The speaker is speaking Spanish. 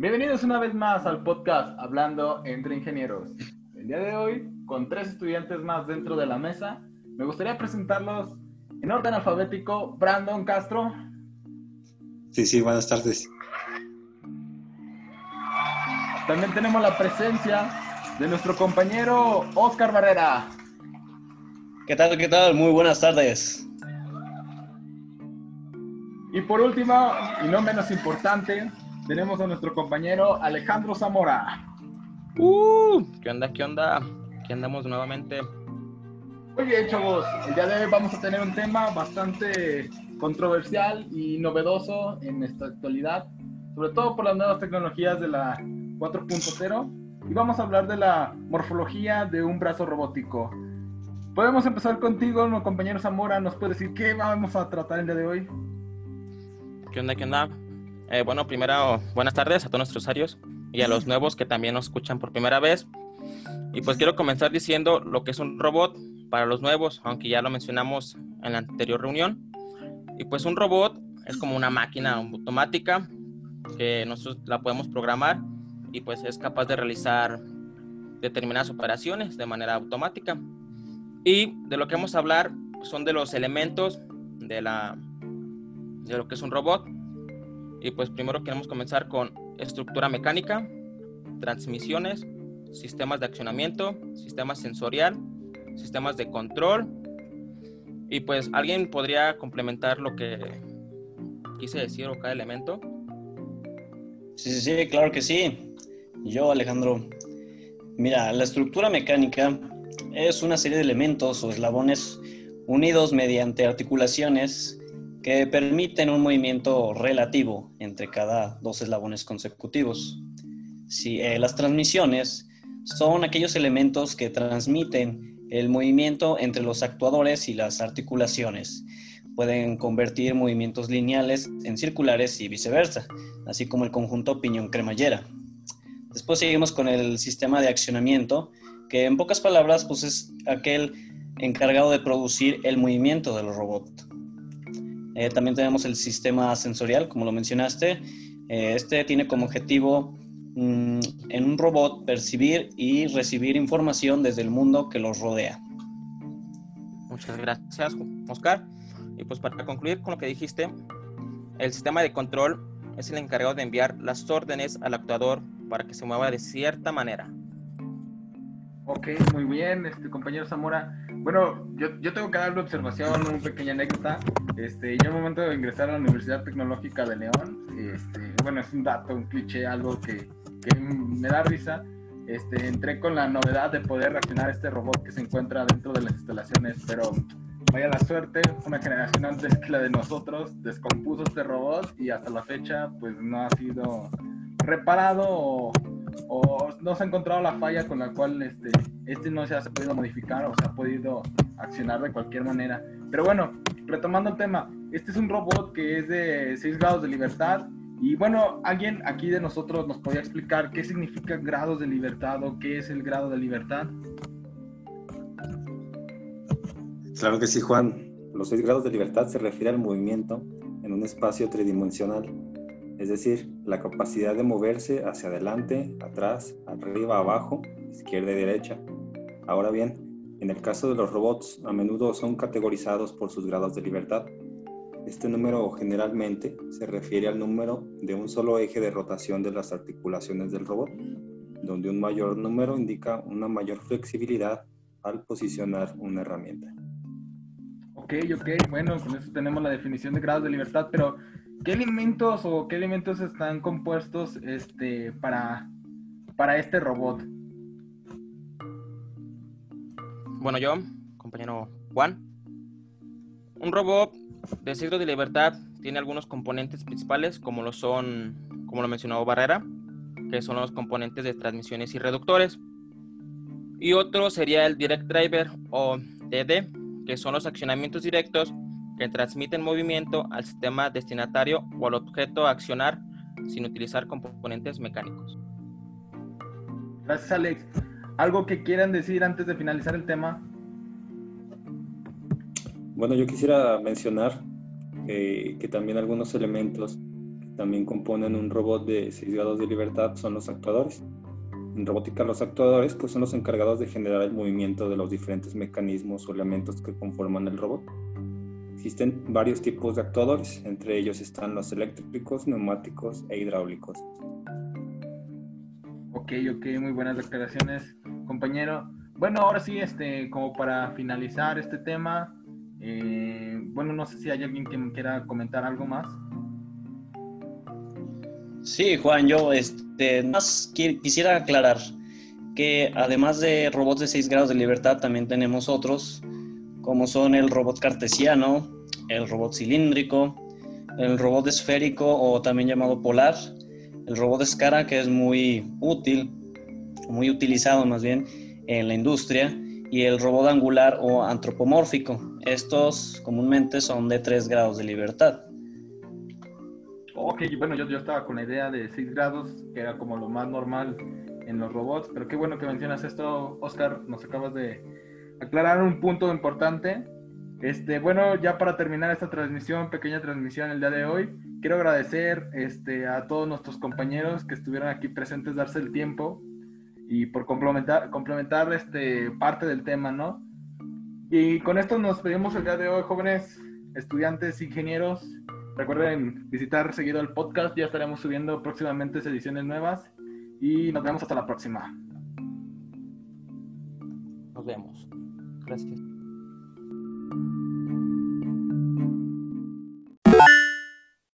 Bienvenidos una vez más al podcast Hablando entre Ingenieros. El día de hoy, con tres estudiantes más dentro de la mesa, me gustaría presentarlos en orden alfabético. Brandon Castro. Sí, sí, buenas tardes. También tenemos la presencia de nuestro compañero Oscar Barrera. ¿Qué tal? ¿Qué tal? Muy buenas tardes. Y por último, y no menos importante, tenemos a nuestro compañero Alejandro Zamora. Uh, ¿Qué onda? ¿Qué onda? Aquí andamos nuevamente. Muy bien, chavos. El día de hoy vamos a tener un tema bastante controversial y novedoso en esta actualidad, sobre todo por las nuevas tecnologías de la 4.0. Y vamos a hablar de la morfología de un brazo robótico. Podemos empezar contigo, mi compañero Zamora. ¿Nos puede decir qué vamos a tratar el día de hoy? ¿Qué onda? ¿Qué onda? Eh, bueno, primero, buenas tardes a todos nuestros usuarios y a los nuevos que también nos escuchan por primera vez. Y pues quiero comenzar diciendo lo que es un robot para los nuevos, aunque ya lo mencionamos en la anterior reunión. Y pues un robot es como una máquina automática que nosotros la podemos programar y pues es capaz de realizar determinadas operaciones de manera automática. Y de lo que vamos a hablar son de los elementos de, la, de lo que es un robot y pues primero queremos comenzar con estructura mecánica, transmisiones, sistemas de accionamiento, sistema sensorial, sistemas de control. Y pues alguien podría complementar lo que quise decir o cada elemento. Sí, sí, sí, claro que sí. Yo, Alejandro. Mira, la estructura mecánica es una serie de elementos o eslabones unidos mediante articulaciones que permiten un movimiento relativo entre cada dos eslabones consecutivos. Si, eh, las transmisiones son aquellos elementos que transmiten el movimiento entre los actuadores y las articulaciones. Pueden convertir movimientos lineales en circulares y viceversa, así como el conjunto piñón-cremallera. Después seguimos con el sistema de accionamiento, que en pocas palabras pues es aquel encargado de producir el movimiento del robot. Eh, también tenemos el sistema sensorial, como lo mencionaste. Eh, este tiene como objetivo mm, en un robot percibir y recibir información desde el mundo que los rodea. Muchas gracias, Oscar. Y pues para concluir con lo que dijiste, el sistema de control es el encargado de enviar las órdenes al actuador para que se mueva de cierta manera. Ok, muy bien, este compañero Zamora. Bueno, yo, yo tengo que dar una observación, una pequeña anécdota. Este, yo en el momento de ingresar a la Universidad Tecnológica de León, este, bueno, es un dato, un cliché, algo que, que me da risa. Este, entré con la novedad de poder reaccionar este robot que se encuentra dentro de las instalaciones, pero vaya la suerte, una generación antes que la de nosotros descompuso este robot y hasta la fecha pues no ha sido reparado o o no se ha encontrado la falla con la cual este, este no se ha podido modificar o se ha podido accionar de cualquier manera. Pero bueno, retomando el tema, este es un robot que es de 6 grados de libertad. Y bueno, alguien aquí de nosotros nos podría explicar qué significa grados de libertad o qué es el grado de libertad. Claro que sí, Juan. Los 6 grados de libertad se refiere al movimiento en un espacio tridimensional es decir, la capacidad de moverse hacia adelante, atrás, arriba, abajo, izquierda y derecha. Ahora bien, en el caso de los robots, a menudo son categorizados por sus grados de libertad. Este número generalmente se refiere al número de un solo eje de rotación de las articulaciones del robot, donde un mayor número indica una mayor flexibilidad al posicionar una herramienta. Ok, ok, bueno, con eso tenemos la definición de grados de libertad, pero ¿Qué elementos o qué elementos están compuestos este, para, para este robot? Bueno, yo, compañero Juan, un robot de siglo de libertad tiene algunos componentes principales, como lo son, como lo mencionó Barrera, que son los componentes de transmisiones y reductores. Y otro sería el Direct Driver o DD, que son los accionamientos directos que transmiten movimiento al sistema destinatario o al objeto a accionar sin utilizar componentes mecánicos. Gracias, Alex. ¿Algo que quieran decir antes de finalizar el tema? Bueno, yo quisiera mencionar que también algunos elementos que también componen un robot de 6 grados de libertad son los actuadores. En robótica los actuadores pues, son los encargados de generar el movimiento de los diferentes mecanismos o elementos que conforman el robot. Existen varios tipos de actuadores, entre ellos están los eléctricos, neumáticos e hidráulicos. Ok, ok, muy buenas declaraciones, compañero. Bueno, ahora sí, este, como para finalizar este tema, eh, bueno, no sé si hay alguien que quiera comentar algo más. Sí, Juan, yo este, más quisiera aclarar que además de robots de 6 grados de libertad, también tenemos otros, como son el robot cartesiano, el robot cilíndrico, el robot esférico o también llamado polar, el robot escara que es muy útil, muy utilizado más bien en la industria, y el robot angular o antropomórfico. Estos comúnmente son de 3 grados de libertad. Ok, bueno, yo, yo estaba con la idea de 6 grados, que era como lo más normal en los robots, pero qué bueno que mencionas esto, Oscar, nos acabas de aclarar un punto importante. Este, bueno, ya para terminar esta transmisión, pequeña transmisión el día de hoy, quiero agradecer este, a todos nuestros compañeros que estuvieron aquí presentes, darse el tiempo y por complementar, complementar este, parte del tema, ¿no? Y con esto nos pedimos el día de hoy, jóvenes estudiantes, ingenieros, Recuerden visitar seguido el podcast, ya estaremos subiendo próximamente ediciones nuevas y nos vemos hasta la próxima. Nos vemos. Gracias.